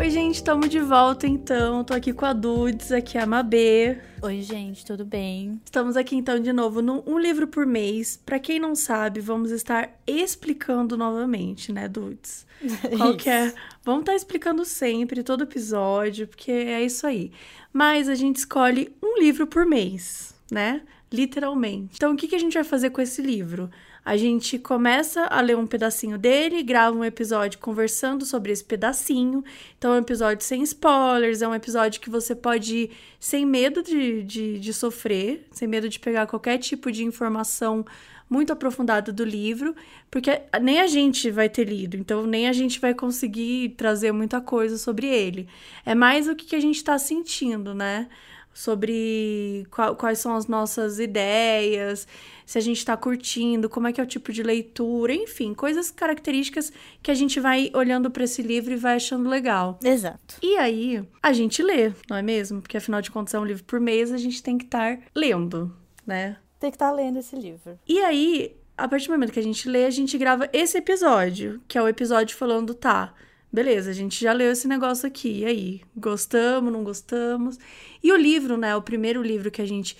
Oi, gente, estamos de volta então. Tô aqui com a Dudes, aqui é a Mabê. Oi, gente, tudo bem? Estamos aqui então de novo no Um Livro por Mês. Para quem não sabe, vamos estar explicando novamente, né, Dudes? Qual que é? Vamos estar explicando sempre, todo episódio, porque é isso aí. Mas a gente escolhe um livro por mês, né? Literalmente. Então, o que, a gente vai fazer com esse livro? A gente começa a ler um pedacinho dele, grava um episódio conversando sobre esse pedacinho. Então, é um episódio sem spoilers, é um episódio que você pode ir sem medo de, de, de sofrer, sem medo de pegar qualquer tipo de informação muito aprofundada do livro, porque nem a gente vai ter lido, então nem a gente vai conseguir trazer muita coisa sobre ele. É mais o que a gente está sentindo, né? Sobre qual, quais são as nossas ideias, se a gente está curtindo, como é que é o tipo de leitura, enfim, coisas características que a gente vai olhando para esse livro e vai achando legal. Exato. E aí, a gente lê, não é mesmo? Porque afinal de contas é um livro por mês, a gente tem que estar lendo, né? Tem que estar lendo esse livro. E aí, a partir do momento que a gente lê, a gente grava esse episódio, que é o episódio falando, tá, beleza, a gente já leu esse negócio aqui, e aí? Gostamos, não gostamos? E o livro, né, o primeiro livro que a gente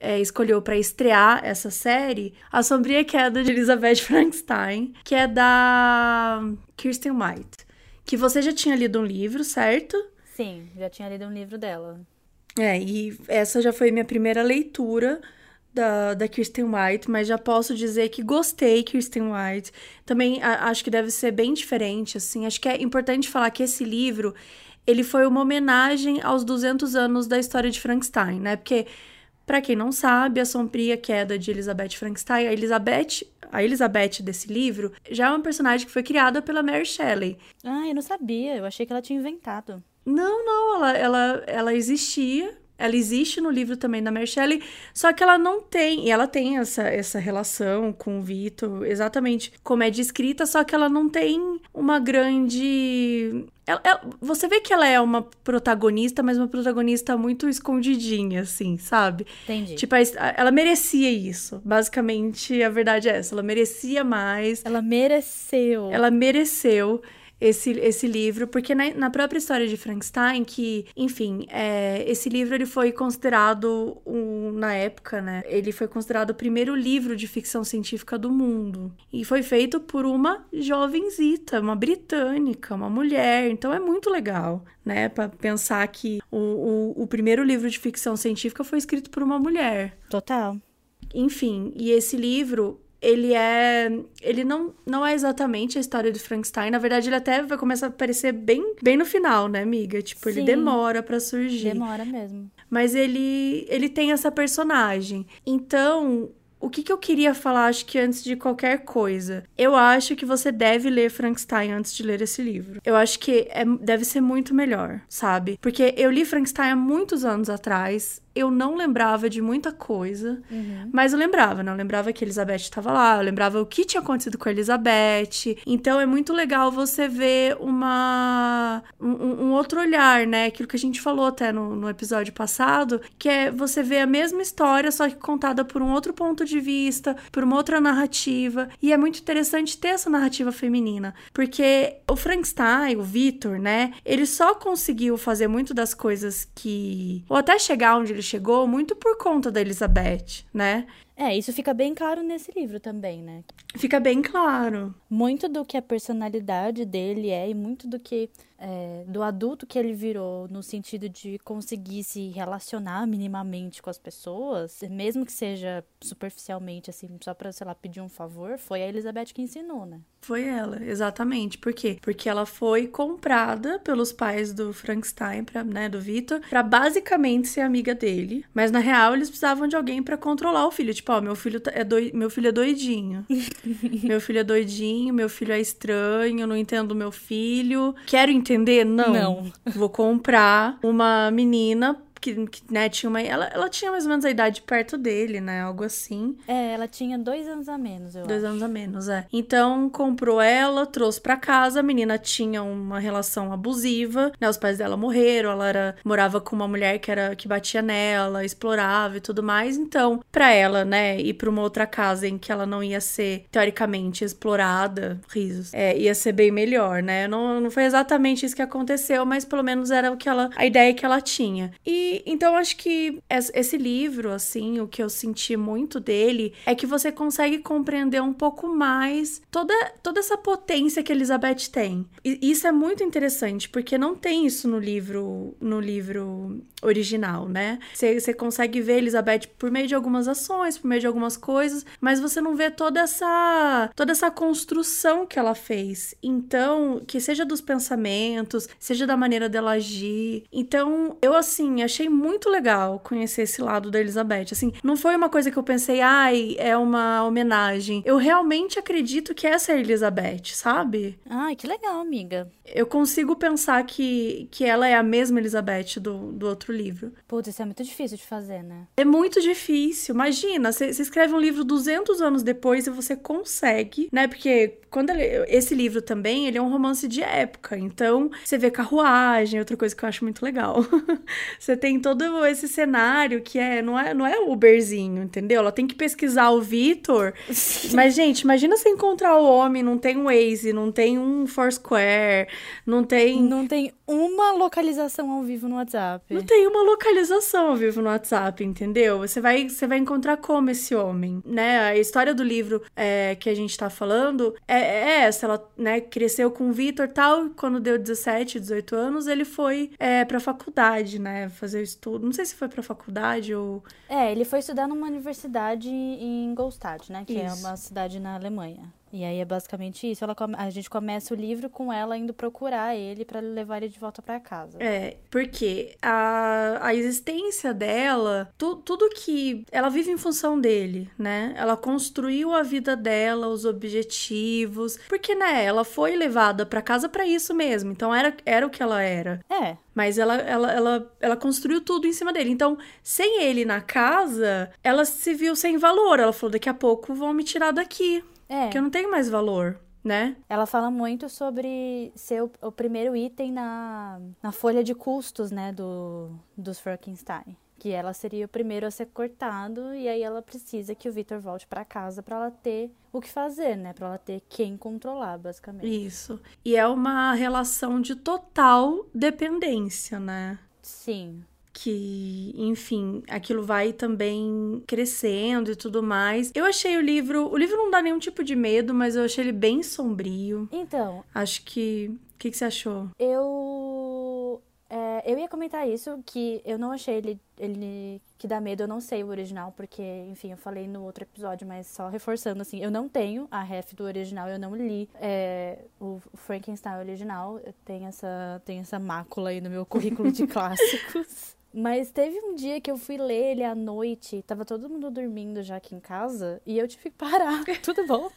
é, escolheu para estrear essa série, A Sombria Queda de Elizabeth Frankenstein, que é da Kirsten White. Que você já tinha lido um livro, certo? Sim, já tinha lido um livro dela. É, e essa já foi minha primeira leitura da, da Kirsten White, mas já posso dizer que gostei Kirsten White. Também a, acho que deve ser bem diferente, assim. Acho que é importante falar que esse livro, ele foi uma homenagem aos 200 anos da história de Frankenstein, né? Porque, para quem não sabe, a sombria queda de Elizabeth Frankenstein, a Elizabeth, a Elizabeth desse livro, já é uma personagem que foi criada pela Mary Shelley. Ah, eu não sabia. Eu achei que ela tinha inventado. Não, não, ela, ela, ela existia, ela existe no livro também da Mary Shelley, só que ela não tem, e ela tem essa, essa relação com o Vitor, exatamente como é descrita, só que ela não tem uma grande. Ela, ela, você vê que ela é uma protagonista, mas uma protagonista muito escondidinha, assim, sabe? Entendi. Tipo, ela merecia isso. Basicamente, a verdade é essa. Ela merecia mais. Ela mereceu. Ela mereceu esse, esse livro, porque na, na própria história de Frankenstein, que, enfim, é, esse livro ele foi considerado, um, na época, né? Ele foi considerado o primeiro livro de ficção científica do mundo. E foi feito por uma jovenzita, uma britânica, uma mulher. Então é muito legal, né? Pra pensar que o, o, o primeiro livro de ficção científica foi escrito por uma mulher. Total. Enfim, e esse livro ele é. Ele não, não é exatamente a história do Frankenstein. Na verdade, ele até vai começar a aparecer bem, bem no final, né, amiga? Tipo, ele Sim. demora para surgir. Demora mesmo. Mas ele, ele tem essa personagem. Então, o que, que eu queria falar, acho que antes de qualquer coisa? Eu acho que você deve ler Frankenstein antes de ler esse livro. Eu acho que é, deve ser muito melhor, sabe? Porque eu li Frankenstein há muitos anos atrás eu não lembrava de muita coisa, Uhum. mas eu lembrava, né? Eu lembrava que a Elizabeth estava lá, eu lembrava o que tinha acontecido com a Elizabeth. Então é muito legal você ver uma um, um outro olhar, né? Aquilo que a gente falou até no, no episódio passado, que é você ver a mesma história, só que contada por um outro ponto de vista, por uma outra narrativa. E é muito interessante ter essa narrativa feminina, porque o Frankenstein, o Victor, né? Ele só conseguiu fazer muito das coisas que. ou até chegar onde ele chegou, muito por conta da Elizabeth, né? É, isso fica bem claro nesse livro também, né? Fica bem claro. Muito do que a personalidade dele é e muito do que é, do adulto que ele virou no sentido de conseguir se relacionar minimamente com as pessoas, mesmo que seja superficialmente, assim, só pra, sei lá, pedir um favor, foi a Elizabeth que ensinou, né? Foi ela, exatamente. Por quê? Porque ela foi comprada pelos pais do Frankenstein, pra, né, do Victor, pra basicamente ser amiga dele. Mas na real eles precisavam de alguém pra controlar o filho. Tipo, ó, meu filho tá- é doi... meu filho é doidinho. meu filho é doidinho, meu filho é estranho, não entendo meu filho. Quero entender? Não. Não. Vou comprar uma menina que, que né, tinha uma. Ela, ela tinha mais ou menos a idade perto dele, né? Algo assim. É, ela tinha dois anos a menos, eu Dois acho. anos a menos, é. Então, comprou ela, trouxe pra casa. A menina tinha uma relação abusiva, né? Os pais dela morreram, ela era, morava com uma mulher que era que batia nela, explorava e tudo mais. Então, pra ela, né, ir pra uma outra casa em que ela não ia ser, teoricamente, explorada, risos, é, ia ser bem melhor, né? Não, não foi exatamente isso que aconteceu, mas pelo menos era o que ela, a ideia que ela tinha. E então acho que es- esse livro, assim, o que eu senti muito dele é que você consegue compreender um pouco mais toda, toda essa potência que Elizabeth tem. E isso é muito interessante, porque não tem isso no livro, no livro original, né? Você você consegue ver Elizabeth por meio de algumas ações, por meio de algumas coisas, mas você não vê toda essa toda essa construção que ela fez. Então, que seja dos pensamentos, seja da maneira dela agir. Então, eu assim, achei muito legal conhecer esse lado da Elizabeth. Assim, não foi uma coisa que eu pensei, ai, é uma homenagem. Eu realmente acredito que essa é a Elizabeth, sabe? Ai, que legal, amiga. Eu consigo pensar que, que ela é a mesma Elizabeth do, do outro livro. Putz, isso é muito difícil de fazer, né? É muito difícil. Imagina, você escreve um livro 200 anos depois e você consegue, né? Porque quando ele- esse livro também, ele é um romance de época. Então, você vê carruagem, outra coisa que eu acho muito legal. Você tem todo esse cenário que é não é não é Uberzinho, entendeu? Ela tem que pesquisar o Vitor. Mas gente, imagina você encontrar o homem, não tem um Waze, não tem um Foursquare, não tem Não tem uma localização ao vivo no WhatsApp. não tem uma localização ao vivo no WhatsApp, entendeu? Você vai, você vai encontrar como esse homem, né? A história do livro é, que a gente tá falando é, é essa. Ela né, cresceu com o Vitor e tal. Quando deu 17, 18 anos, ele foi é, pra faculdade, né? Fazer estudo. Não sei se foi pra faculdade ou. É, ele foi estudar numa universidade em Ingolstadt, né? Que é Isso. uma cidade na Alemanha. E aí é basicamente isso. Ela A gente começa o livro com ela indo procurar ele pra levar ele de volta pra casa. É, porque a, a existência dela, tu- tudo que. Ela vive em função dele, né? Ela construiu a vida dela, os objetivos. Porque, né, ela foi levada pra casa pra isso mesmo. Então era, era o que ela era. É, Mas ela, ela, ela, ela construiu tudo em cima dele. Então, sem ele na casa, ela se viu sem valor. Ela falou: daqui a pouco vão me tirar daqui. É. Porque eu não tenho mais valor, né? Ela fala muito sobre ser o, o primeiro item na, na folha de custos, né, do, dos Frankenstein. Que ela seria o primeiro a ser cortado e aí ela precisa que o Victor volte pra casa pra ela ter o que fazer, né? Pra ela ter quem controlar, basicamente. Isso. E é uma relação de total dependência, né? Sim. Que, enfim, aquilo vai também crescendo e tudo mais. Eu achei o livro. O livro não dá nenhum tipo de medo, mas eu achei ele bem sombrio. Então, Acho que. O que, que você achou? eu. é, eu ia comentar isso, que eu não achei ele, ele que dá medo, eu não sei o original, porque, enfim, eu falei no outro episódio, mas só reforçando, assim, eu não tenho a ref do original, eu não li é, o Frankenstein original, eu tenho essa, tenho essa mácula aí no meu currículo de clássicos. Mas teve um dia que eu fui ler ele à noite, tava todo mundo dormindo já aqui em casa, e eu tive que parar. Tudo bom?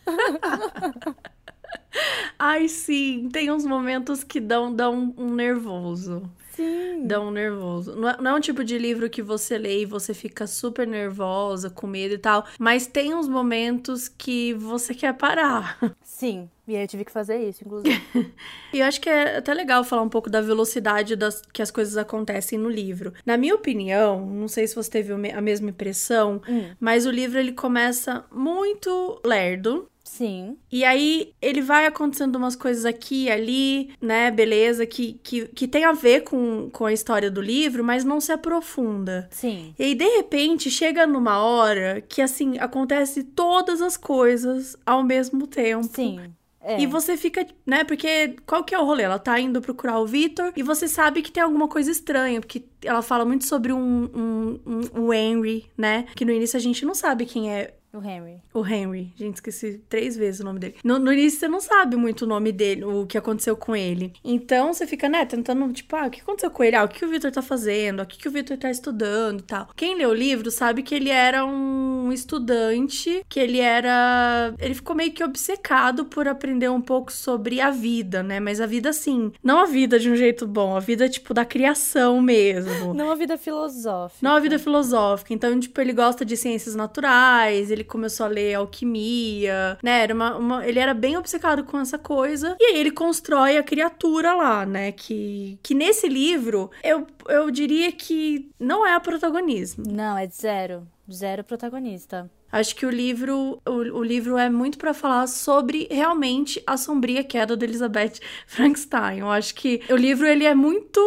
Ai, sim, tem uns momentos que dão, dão um nervoso. Sim. Dão um nervoso. Não é, não é um tipo de livro que você lê e você fica super nervosa, com medo e tal. Mas tem uns momentos que você quer parar. Sim. E aí eu tive que fazer isso, inclusive. E eu acho que é até legal falar um pouco da velocidade das, que as coisas acontecem no livro. Na minha opinião, não sei se você teve a mesma impressão, Hum. mas o livro ele começa muito lerdo. Sim. E aí ele vai acontecendo umas coisas aqui e ali, né? Beleza, que, que, que tem a ver com, com a história do livro, mas não se aprofunda. Sim. E aí, de repente, chega numa hora que, assim, acontece todas as coisas ao mesmo tempo. Sim. É. E você fica, né? Porque qual que é o rolê? Ela tá indo procurar o Victor e você sabe que tem alguma coisa estranha, porque ela fala muito sobre um, um, um, o Henry, né? Que no início a gente não sabe quem é O Henry. O Henry. Gente, esqueci três vezes o nome dele. No, no, início você não sabe muito o nome dele, o que aconteceu com ele. Então você fica, né, tentando, tipo, ah, o que aconteceu com ele? Ah, o que o Victor tá fazendo? O que, que o Victor tá estudando e tal. Quem lê o livro sabe que ele era um estudante, que ele era. Ele ficou meio que obcecado por aprender um pouco sobre a vida, né? Mas a vida, assim, não a vida de um jeito bom, a vida, tipo, da criação mesmo. Não a vida filosófica. Não a vida filosófica. Então, tipo, ele gosta de ciências naturais, ele começou a ler alquimia, né? Era uma, uma, ele era bem obcecado com essa coisa. E aí ele constrói a criatura lá, né? Que, que nesse livro, eu, eu diria que não é a protagonismo. Não, é zero. Zero protagonista. Acho que o livro, o, o livro é muito para falar sobre realmente a sombria queda de Elizabeth Frankenstein. Eu acho que o livro ele é muito,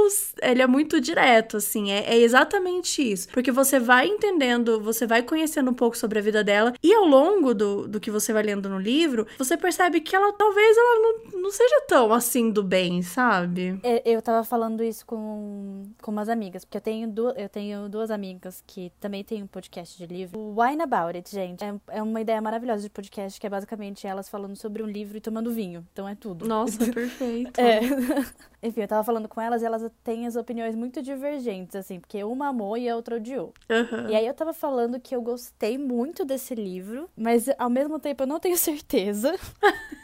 ele é muito direto, assim, é, é, exatamente isso, porque você vai entendendo, você vai conhecendo um pouco sobre a vida dela e ao longo do, do que você vai lendo no livro, você percebe que ela talvez ela não, não seja tão assim do bem, sabe? É, eu tava falando isso com, com umas amigas, porque eu tenho, eu tenho duas amigas que também têm um podcast de livro, o Wine About It gente. É, é uma ideia maravilhosa de podcast, que é basicamente elas falando sobre um livro e tomando vinho. Então é tudo. Nossa, perfeito. é. Enfim, eu tava falando com elas e elas têm as opiniões muito divergentes, assim, porque uma amou e a outra odiou. Uhum. E aí eu tava falando que eu gostei muito desse livro, mas ao mesmo tempo eu não tenho certeza.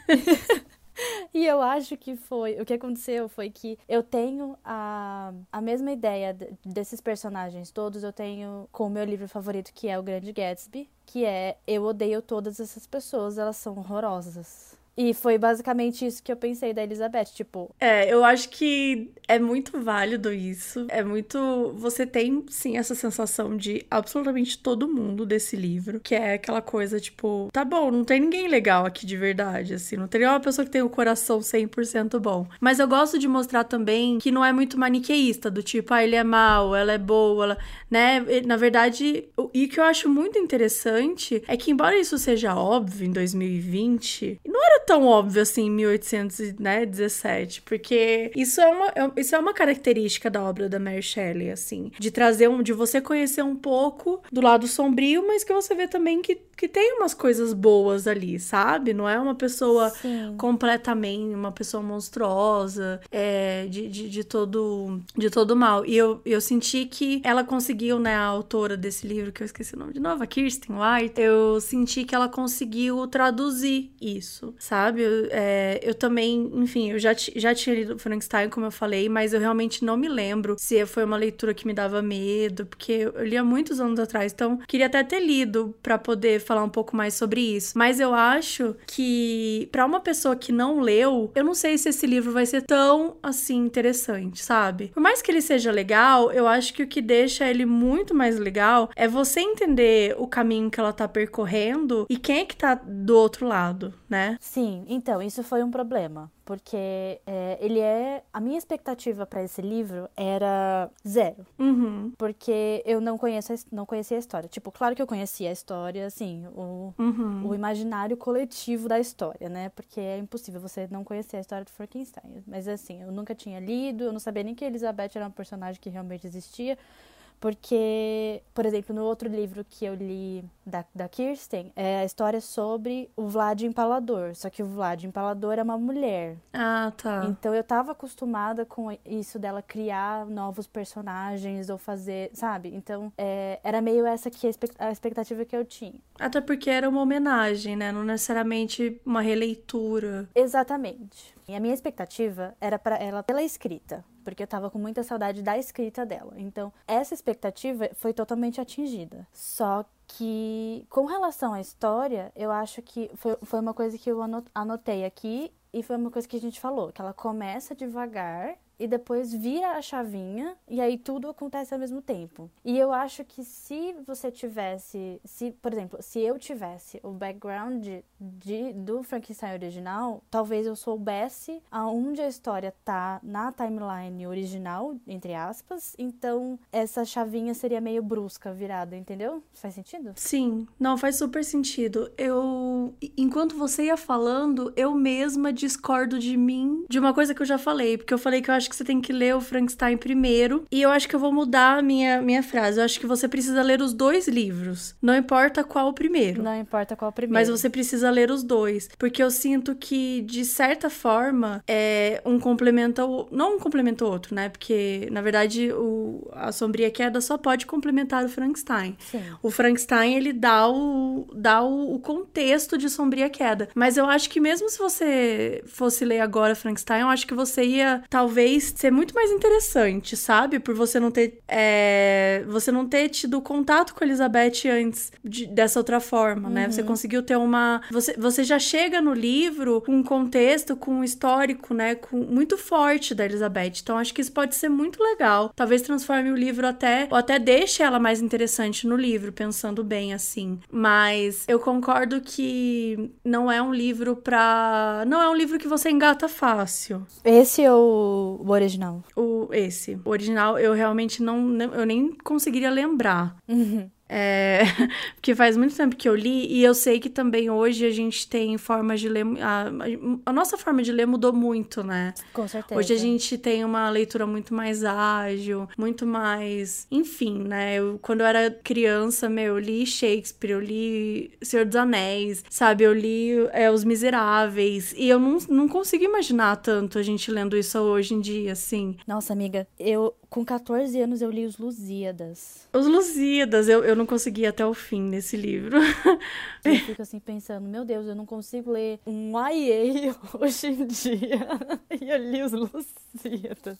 E eu acho que foi. O que aconteceu foi que eu tenho a, a mesma ideia desses personagens todos. Eu tenho com o meu livro favorito, que é O Grande Gatsby, que é Eu odeio todas essas pessoas, elas são horrorosas. E foi basicamente isso que eu pensei da Elizabeth, tipo. É, eu acho que é muito válido isso. É muito. Você tem, sim, essa sensação de absolutamente todo mundo desse livro. Que é aquela coisa, tipo, tá bom, não tem ninguém legal aqui de verdade, assim. Não tem nenhuma pessoa que tem o coração 100% bom. Mas eu gosto de mostrar também que não é muito maniqueísta, do tipo, ah, ele é mal, ela é boa, ela. né? Na verdade, e o que eu acho muito interessante é que, embora isso seja óbvio em 2020, não era tão óbvio assim em 1817, porque isso é uma, é, isso é uma característica da obra da Mary Shelley, assim, de trazer um, de você conhecer um pouco do lado sombrio, mas que você vê também que, que tem umas coisas boas ali, sabe? Não é uma pessoa Sim. completamente, uma pessoa monstruosa, é, de, de, de, todo de todo mal. E eu, eu senti que ela conseguiu, né, a autora desse livro, que eu esqueci o nome de novo, a Kirsten White, eu senti que ela conseguiu traduzir isso, sabe? Eu, é, eu também, enfim, eu já, já tinha lido Frankenstein, como eu falei, mas eu realmente não me lembro se foi uma leitura que me dava medo, porque eu li há muitos anos atrás, então queria até ter lido para poder falar um pouco mais sobre isso. Mas eu acho que para uma pessoa que não leu, eu não sei se esse livro vai ser tão assim interessante, sabe? Por mais que ele seja legal, eu acho que o que deixa ele muito mais legal é você entender o caminho que ela tá percorrendo e quem é que tá do outro lado, né? Sim, Sim, então, isso foi um problema, porque é, ele é. A minha expectativa para esse livro era zero. Uhum. Porque eu não, conheço, não conhecia a história. Tipo, claro que eu conhecia a história, assim, o, uhum. o imaginário coletivo da história, né? Porque é impossível você não conhecer a história de Frankenstein. Mas, assim, eu nunca tinha lido, eu não sabia nem que Elizabeth era uma personagem que realmente existia. Porque, por exemplo, no outro livro que eu li da, da Kirsten, é a história sobre o Vlad Empalador. Só que o Vlad Empalador é uma mulher. Ah, tá. Então eu tava acostumada com isso dela criar novos personagens ou fazer, sabe? Então é, era meio essa que a expectativa que eu tinha. Até porque era uma homenagem, né? Não necessariamente uma releitura. Exatamente. E a minha expectativa era para ela pela escrita porque eu tava com muita saudade da escrita dela. Então, essa expectativa foi totalmente atingida. Só que, com relação à história, eu acho que foi, foi uma coisa que eu anotei aqui e foi uma coisa que a gente falou, que ela começa devagar e depois vira a chavinha e aí tudo acontece ao mesmo tempo. E eu acho que se você tivesse, se, por exemplo, se eu tivesse o background de, de do Frankenstein original, talvez eu soubesse aonde a história tá na timeline original, entre aspas, então essa chavinha seria meio brusca virada, entendeu? Faz sentido? Sim, não faz super sentido. Eu enquanto você ia falando, eu mesma discordo de mim de uma coisa que eu já falei, porque eu falei que eu acho que você tem que ler o Frankenstein primeiro, e eu acho que eu vou mudar a minha, minha frase. Eu acho que você precisa ler os dois livros. Não importa qual o primeiro. Não importa qual o primeiro. Mas você precisa ler os dois. Porque eu sinto que, de certa forma, é um complementa o. Não um complementa o outro, né? Porque, na verdade, o... a Sombria Queda só pode complementar o Frankenstein. Sim. O Frankenstein, ele dá o, dá o, o contexto de Sombria Queda. Mas eu acho que mesmo se você fosse ler agora Frankenstein, eu acho que você ia, talvez, ser muito mais interessante, sabe? Por você não ter. É... Você não ter tido contato com a Elizabeth antes de, dessa outra forma, né? Você conseguiu ter uma. Você, você já chega no livro com um contexto, com um histórico, né? Com, muito forte da Elizabeth. Então acho que isso pode ser muito legal. Talvez transforme o livro até. Ou até deixe ela mais interessante no livro, pensando bem assim. Mas eu concordo que não é um livro pra. Não é um livro que você engata fácil. Esse é o, original. O, esse. O original eu realmente não. Eu nem conseguiria lembrar. Uhum. É, porque faz muito tempo que eu li e eu sei que também hoje a gente tem formas de ler. A, a, nossa forma de ler mudou muito, né? Com certeza. Hoje a gente tem uma leitura muito mais ágil, muito mais. Enfim, né? Eu, quando eu era criança, meu, eu li Shakespeare, eu li Senhor dos Anéis, sabe? Eu li é, Os Miseráveis. E eu não, não consigo imaginar tanto a gente lendo isso hoje em dia, assim. Nossa, amiga, eu com 14 anos eu li Os Lusíadas. Os Lusíadas, eu, eu não consegui até o fim nesse livro. eu fico assim pensando, meu Deus, eu não consigo ler um YA hoje em dia. e eu li Os Lusíadas.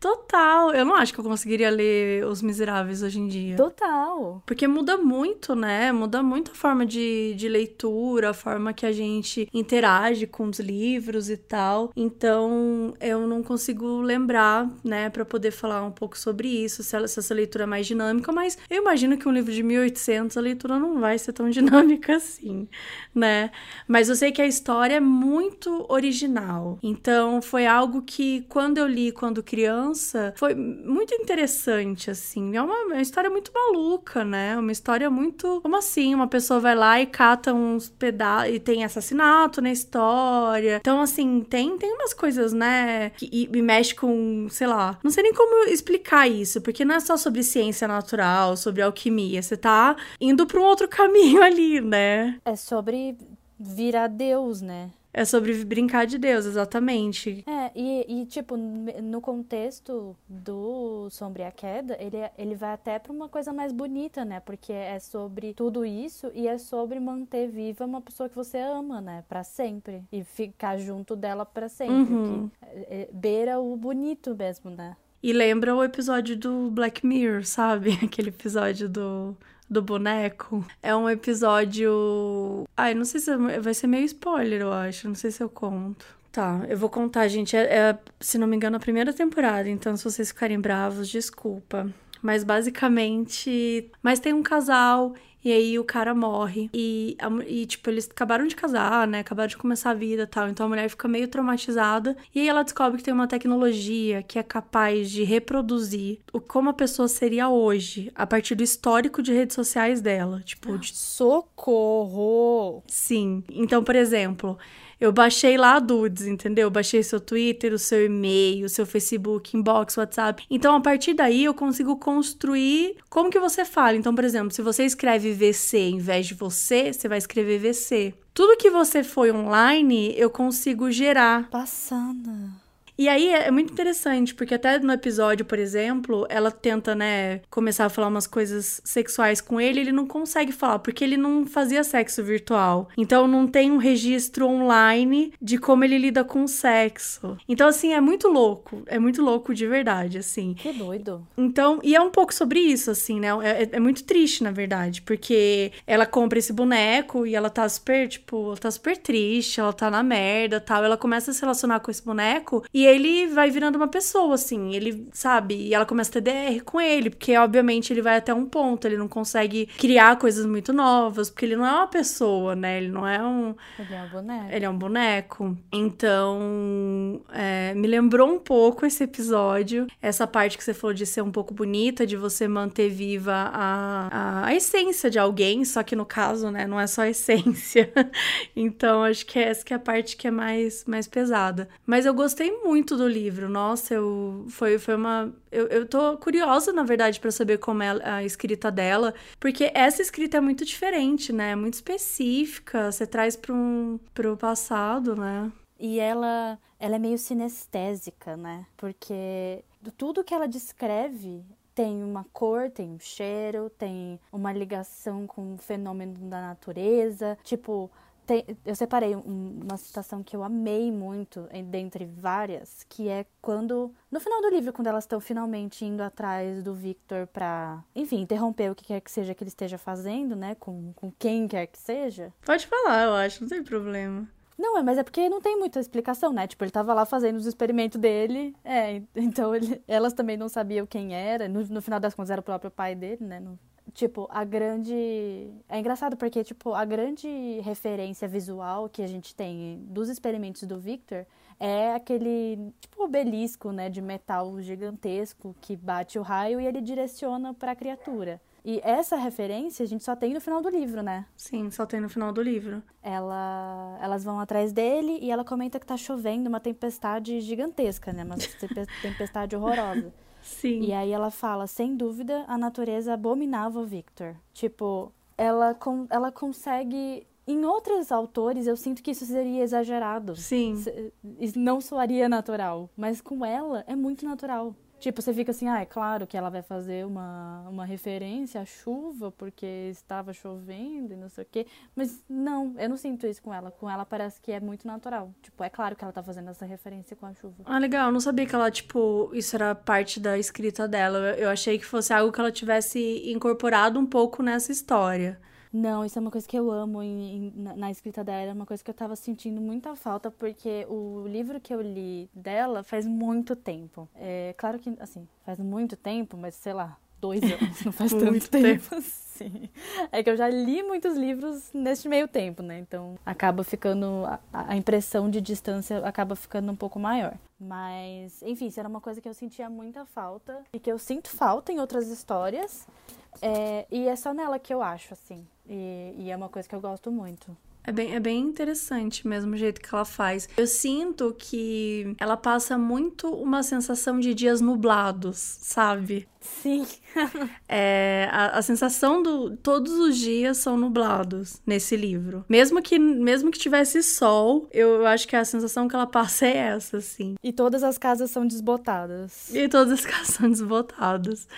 Total, eu não acho que eu conseguiria ler Os Miseráveis hoje em dia. Total. Porque muda muito, né? Muda muito a forma de, de leitura, a forma que a gente interage com os livros e tal. Então, eu não consigo lembrar, né, para poder falar um pouco sobre isso, se, essa leitura é mais dinâmica, mas eu imagino que um livro de 1800 a leitura não vai ser tão dinâmica assim, né? Mas eu sei que a história é muito original. Então, foi algo que quando eu li quando criança, foi muito interessante assim. É uma, uma história muito maluca, né? Uma história muito, como assim, uma pessoa vai lá e cata uns pedaços e tem assassinato na história. Então, assim, tem tem umas coisas, né, que e, e mexe com, sei lá, não sei nem como explicar isso, porque não é só sobre ciência natural, sobre alquimia. Você tá indo para um outro caminho ali, né? É sobre virar Deus, né? É sobre brincar de Deus, exatamente. É, e, e tipo, no contexto do Sombria Queda, ele, é, ele vai até pra uma coisa mais bonita, né? Porque é sobre tudo isso e é sobre manter viva uma pessoa que você ama, né? Pra sempre. E ficar junto dela pra sempre. Uhum. É, é, beira o bonito mesmo, né? E lembra o episódio do Black Mirror, sabe? Aquele episódio do, do boneco. É um episódio. Ai, não sei se vai ser meio spoiler, eu acho. Não sei se eu conto. Tá, eu vou contar, gente. É, é, se não me engano, a primeira temporada. Então, se vocês ficarem bravos, desculpa. Mas basicamente. Mas tem um casal e aí o cara morre. E, e, tipo, eles acabaram de casar, né? Acabaram de começar a vida e tal. Então a mulher fica meio traumatizada. E aí ela descobre que tem uma tecnologia que é capaz de reproduzir o como a pessoa seria hoje, a partir do histórico de redes sociais dela. Tipo, de... socorro! Sim. Então, por exemplo. Eu baixei lá a Dudes, entendeu? Eu baixei seu Twitter, o seu e-mail, o seu Facebook, inbox, WhatsApp. Então, a partir daí, eu consigo construir como que você fala. Então, por exemplo, se você escreve VC em vez de você, você vai escrever VC. Tudo que você foi online, eu consigo gerar. Passando. E aí é muito interessante, porque até no episódio, por exemplo, ela tenta, né, começar a falar umas coisas sexuais com ele, ele não consegue falar, porque ele não fazia sexo virtual. Então não tem um registro online de como ele lida com o sexo. Então, assim, é muito louco. É muito louco de verdade, assim. Que doido. Então, e é um pouco sobre isso, assim, né? É, é muito triste, na verdade, porque ela compra esse boneco e ela tá super, tipo, ela tá super triste, ela tá na merda tal. Ela começa a se relacionar com esse boneco e E ele vai virando uma pessoa, assim, ele, sabe? E ela começa a ter DR com ele, porque obviamente ele vai até um ponto, ele não consegue criar coisas muito novas, porque ele não é uma pessoa, né? Ele não é um. Ele é um boneco. Ele é um boneco. Então, é, me lembrou um pouco esse episódio, essa parte que você falou de ser um pouco bonita, de você manter viva a, a, a essência de alguém, só que no caso, né, não é só a essência. então, acho que essa que é a parte que é mais, mais pesada. Mas eu gostei muito do livro. Nossa, eu foi, foi uma. Eu, eu tô curiosa, na verdade, para saber como é a escrita dela, porque essa escrita é muito diferente, né? É muito específica. Você traz para um pro passado, né? E ela, ela é meio sinestésica, né? Porque tudo que ela descreve tem uma cor, tem um cheiro, tem uma ligação com o fenômeno da natureza. Tipo, tem, eu separei um, uma citação que eu amei muito, dentre várias, que é quando, no final do livro, quando elas estão finalmente indo atrás do Victor pra, enfim, interromper o que quer que seja que ele esteja fazendo, né, com, com quem quer que seja. Pode falar, eu acho, não tem problema. Não, é, mas é porque não tem muita explicação, né? Tipo, ele tava lá fazendo os experimentos dele, é, então ele, elas também não sabiam quem era, no, no final das contas era o próprio pai dele, né? No, tipo, a grande. É engraçado porque, tipo, a grande referência visual que a gente tem dos experimentos do Victor é aquele, tipo, obelisco, né, de metal gigantesco que bate o raio e ele direciona para a criatura. E essa referência a gente só tem no final do livro, né? Sim, só tem no final do livro. Ela, elas vão atrás dele e ela comenta que tá chovendo uma tempestade gigantesca, né? Uma tempestade horrorosa. Sim. E aí ela fala, sem dúvida, a natureza abominava o Victor. Tipo, ela, com, ela consegue em outros autores, eu sinto que isso seria exagerado. Sim. Isso não soaria natural. Mas com ela, é muito natural. Tipo, você fica assim, ah, é claro que ela vai fazer uma, uma referência à chuva porque estava chovendo e não sei o quê. Mas não, eu não sinto isso com ela. Com ela parece que é muito natural. Tipo, é claro que ela tá fazendo essa referência com a chuva. Ah, legal. Eu não sabia que ela, tipo, isso era parte da escrita dela. Eu achei que fosse algo que ela tivesse incorporado um pouco nessa história. Não, isso é uma coisa que eu amo em, em, na, na, escrita dela, é uma coisa que eu tava sentindo muita falta, porque o livro que eu li dela faz muito tempo. É claro que, assim, faz muito tempo, mas sei lá, dois anos, não faz tanto tempo, tempo assim. É que eu já li muitos livros neste meio tempo, né? Então acaba ficando. A, a impressão de distância acaba ficando um pouco maior. Mas, enfim, isso era uma coisa que eu sentia muita falta e que eu sinto falta em outras histórias. É, e é só nela que eu acho, assim. E, e é uma coisa que eu gosto muito. É bem, é bem interessante mesmo o jeito que ela faz. Eu sinto que ela passa muito uma sensação de dias nublados, sabe? Sim. é, a, a, sensação do todos os dias são nublados nesse livro. Mesmo que mesmo que tivesse sol, eu, eu acho que a sensação que ela passa é essa, assim. E todas as casas são desbotadas. E todas as casas são desbotadas.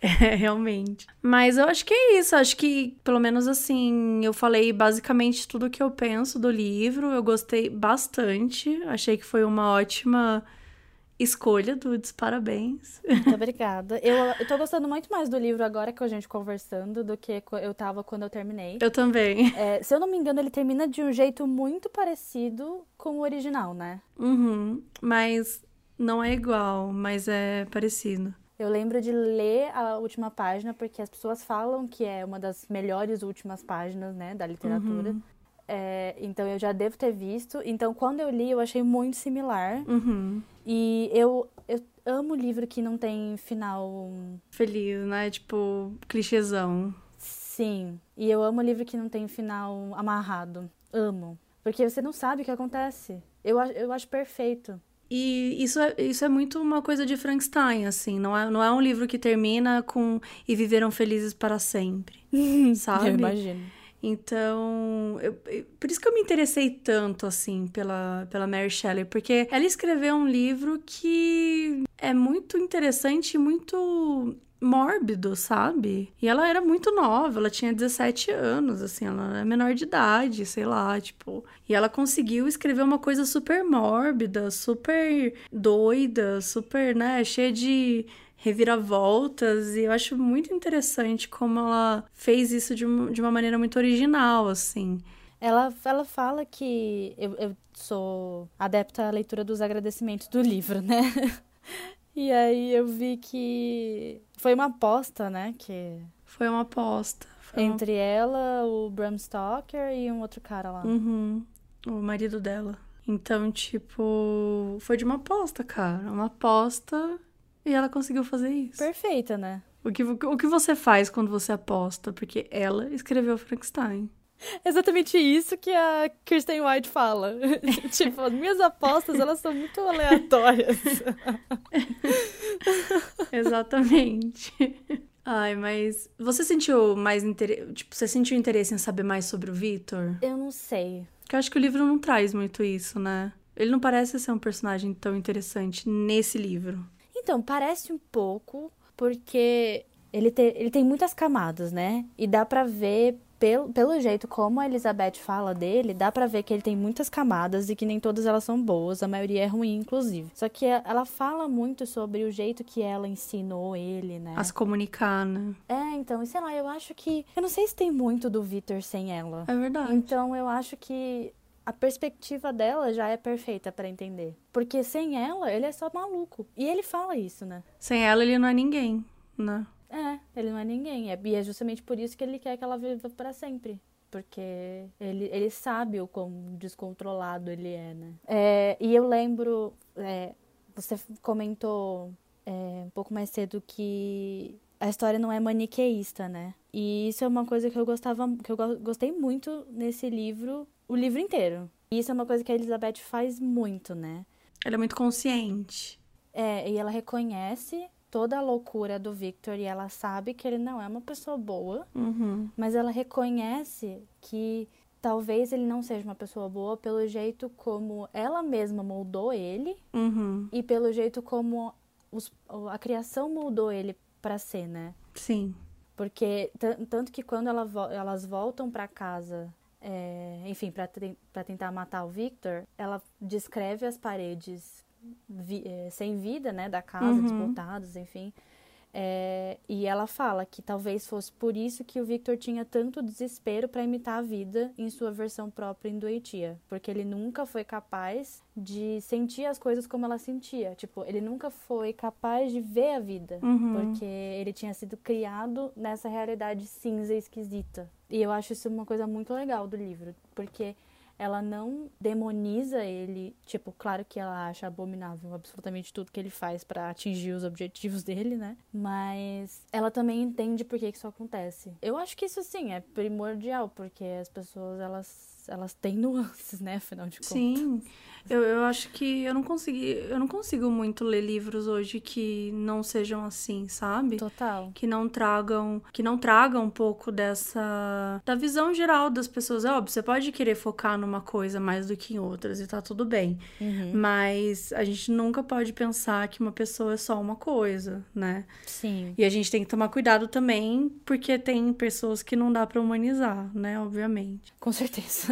É, realmente. Mas eu acho que é isso. Acho que, pelo menos assim, eu falei basicamente tudo o que eu penso do livro. Eu gostei bastante. Achei que foi uma ótima escolha, Dudes, parabéns. Muito obrigada. Eu, eu tô gostando muito mais do livro agora que a gente conversando do que eu tava quando eu terminei. Eu também. É, se eu não me engano, ele termina de um jeito muito parecido com o original, né? Uhum. Mas não é igual, mas é parecido. Eu lembro de ler a última página, porque as pessoas falam que é uma das melhores últimas páginas, né, da literatura. Uhum. É, então eu já devo ter visto. Então quando eu li, eu achei muito similar. Uhum. E eu, eu amo livro que não tem final. Feliz, né? Tipo, clichêzão. Sim. E eu amo livro que não tem final amarrado. Amo. Porque você não sabe o que acontece. Eu, eu acho perfeito. E isso é, isso é muito uma coisa de Frankenstein, assim. Não é, não é um livro que termina com e viveram felizes para sempre. sabe? Eu imagino. Então, eu, por isso que eu me interessei tanto, assim, pela, pela Mary Shelley, porque ela escreveu um livro que é muito interessante e muito mórbido, sabe? E ela era muito nova, ela tinha 17 anos, assim, ela é menor de idade, sei lá, tipo. E ela conseguiu escrever uma coisa super mórbida, super doida, super, né, cheia de reviravoltas e eu acho muito interessante como ela fez isso de uma, de uma maneira muito original, assim. Ela, ela fala que eu, eu sou adepta à leitura dos agradecimentos do livro, né? E aí eu vi que foi uma aposta, né? Que Foi uma aposta. Foi entre ela, o Bram Stoker e um outro cara lá. uma... Uhum. O marido dela. Então, tipo, foi de uma aposta, cara. Uma aposta e ela conseguiu fazer isso. Perfeita, né? O que, o que você faz quando você aposta? Porque ela escreveu Frankenstein. Exatamente isso que a Kirsten White fala. tipo, as minhas apostas, elas são muito aleatórias. Exatamente. Ai, mas você sentiu mais interesse, tipo, você sentiu interesse em saber mais sobre o Victor? Eu não sei. Porque eu acho que o livro não traz muito isso, né? Ele não parece ser um personagem tão interessante nesse livro. Então, parece um pouco, porque ele, te, ele tem muitas camadas, né? E dá pra ver, pelo, pelo jeito como a Elizabeth fala dele, dá pra ver que ele tem muitas camadas e que nem todas elas são boas, a maioria é ruim, inclusive. Só que ela fala muito sobre o jeito que ela ensinou ele, né? A se comunicar, né? É, então, e sei lá, eu acho que. Eu não sei se tem muito do Victor sem ela. É verdade. Então eu acho que a perspectiva dela já é perfeita pra entender. Porque sem ela, ele é só maluco. E ele fala isso, né? Sem ela, ele não é ninguém, né? É, ele não é ninguém. É- E é justamente por isso que ele quer que ela viva pra sempre. Porque ele, ele sabe o quão descontrolado ele é, né? É, e eu lembro, é, você comentou é, um pouco mais cedo que a história não é maniqueísta, né? E isso é uma coisa que eu gostava, que eu go- gostei muito nesse livro, o livro inteiro. E isso é uma coisa que a Elizabeth faz muito, né? Ele é muito consciente. É, e ela reconhece toda a loucura do Victor e ela sabe que ele não é uma pessoa boa, Uhum. mas ela reconhece que talvez ele não seja uma pessoa boa pelo jeito como ela mesma moldou ele Uhum. e pelo jeito como os- a criação moldou ele pra ser, né? Sim. Porque tan- tanto que quando ela vo- elas voltam pra casa, é, enfim, pra tentar matar o Victor, ela descreve as paredes vi- é, sem vida, né, da casa, Uhum. desbotadas, enfim. É, e ela fala que talvez fosse por isso que o Victor tinha tanto desespero pra imitar a vida em sua versão própria doentia, porque ele nunca foi capaz de sentir as coisas como ela sentia. Tipo, ele nunca foi capaz de ver a vida, Uhum. porque ele tinha sido criado nessa realidade cinza e esquisita. E eu acho isso uma coisa muito legal do livro, porque ela não demoniza ele, tipo, claro que ela acha abominável absolutamente tudo que ele faz pra atingir os objetivos dele, né? Mas ela também entende por que que isso acontece. Eu acho que isso sim é primordial, porque as pessoas elas elas têm nuances, né, afinal de contas. Sim. Eu, eu acho que eu não consegui, eu não consigo muito ler livros hoje que não sejam assim, sabe? Total. que não tragam que não tragam um pouco dessa da visão geral das pessoas. É óbvio, você pode querer focar numa coisa mais do que em outras e tá tudo bem. Uhum. Mas a gente nunca pode pensar que uma pessoa é só uma coisa, né? Sim. E a gente tem que tomar cuidado também, porque tem pessoas que não dá pra humanizar, né, obviamente. Com certeza.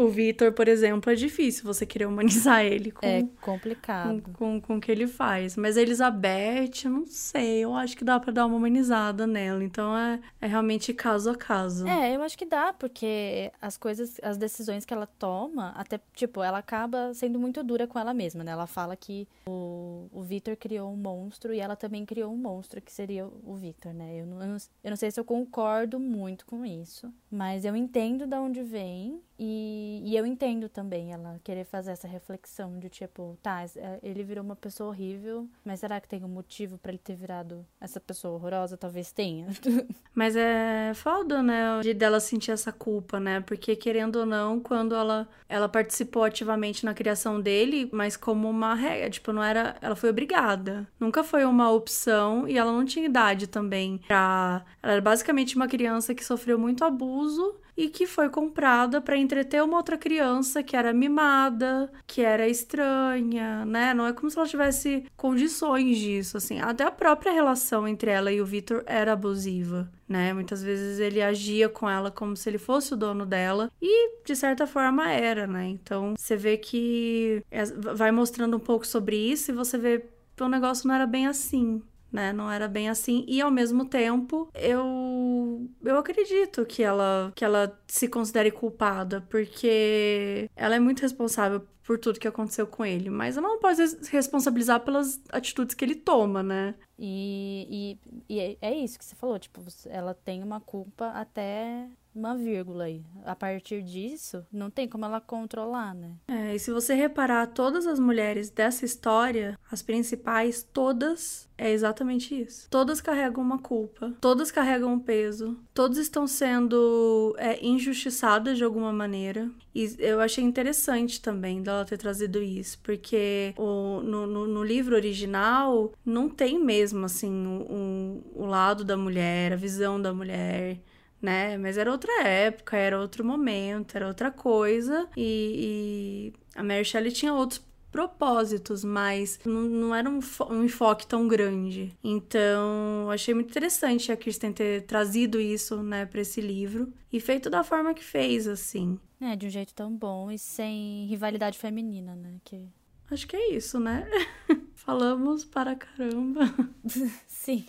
O Vitor, por exemplo, é difícil você querer humanizar ele com É com, complicado. com, com o que ele faz. Mas a Elizabeth, eu não sei, eu acho que dá pra dar uma humanizada nela. Então é, é realmente caso a caso. É, eu acho que dá, porque as coisas, as decisões que ela toma, até, tipo, ela acaba sendo muito dura com ela mesma, né? Ela fala que o, o Victor criou um monstro e ela também criou um monstro, que seria o Victor, né? Eu não, eu não, eu não sei se eu concordo muito com isso, mas eu entendo de onde vem e, e eu entendo também ela querer fazer essa reflexão de, tipo, tá, é, ele virou uma pessoa horrível, mas será que tem um motivo pra ele ter virado essa pessoa horrorosa? Talvez tenha. Mas é foda, né? De dela sentir essa culpa, né? Porque querendo ou não, quando ela, ela participou ativamente na criação dele, mas como uma regra, tipo, não era. Ela foi obrigada. Nunca foi uma opção e ela não tinha idade também pra. Ela era basicamente uma criança que sofreu muito abuso e que foi comprada pra entreter uma outra criança que era mimada, que era estranha, né? Não é como se ela tivesse condições disso, assim. Até a própria relação entre ela e o Victor era abusiva, né? Muitas vezes ele agia com ela como se ele fosse o dono dela e de certa forma era, né? Então você vê que é- vai mostrando um pouco sobre isso e você vê que o negócio não era bem assim. Né? Não era bem assim. E ao mesmo tempo, eu eu acredito que ela que ela se considere culpada, porque ela é muito responsável por tudo que aconteceu com ele, mas ela não pode responsabilizar pelas atitudes que ele toma, né? E, e, e é, é isso que você falou, tipo, ela tem uma culpa até uma vírgula aí. A partir disso, não tem como ela controlar, né? É, e se você reparar, todas as mulheres dessa história, as principais, todas, é exatamente isso. Todas carregam uma culpa, todas carregam um peso, todas estão sendo é, injustiçadas de alguma maneira. E eu achei interessante também dela ter trazido isso, porque o, no, no, no livro original não tem mesmo, assim, o, o, o lado da mulher, a visão da mulher né? Mas era outra época, era outro momento, era outra coisa. E, e a Mary Shelley tinha outros propósitos, mas não, não era um, um, enfoque tão grande. Então, achei muito interessante a Kristen ter trazido isso, né, para esse livro e feito da forma que fez, assim. É, de um jeito tão bom e sem rivalidade feminina, né? Que Acho que é isso, né? Falamos para caramba. Sim.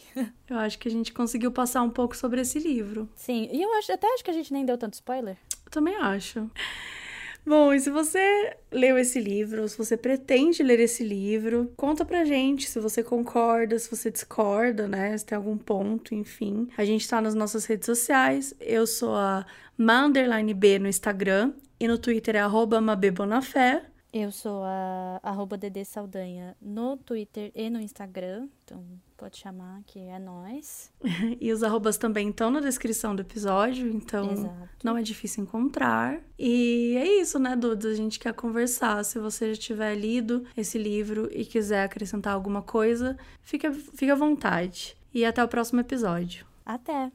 Eu acho que a gente conseguiu passar um pouco sobre esse livro. Sim, e eu acho, até acho que a gente nem deu tanto spoiler. Eu também acho. Bom, e se você leu esse livro, se você pretende ler esse livro, conta pra gente se você concorda, se você discorda, né? Se tem algum ponto, enfim. A gente tá nas nossas redes sociais. Eu sou a Ma_B no Instagram e no Twitter é arroba Mabebonafé. Eu sou a arroba Dedê Saldanha no Twitter e no Instagram, então pode chamar que é nós. e os arrobas também estão na descrição do episódio, então Exato. não é difícil encontrar. E é isso, né, Duda? A gente quer conversar. Se você já tiver lido esse livro e quiser acrescentar alguma coisa, fica, fica à vontade. E até o próximo episódio. Até!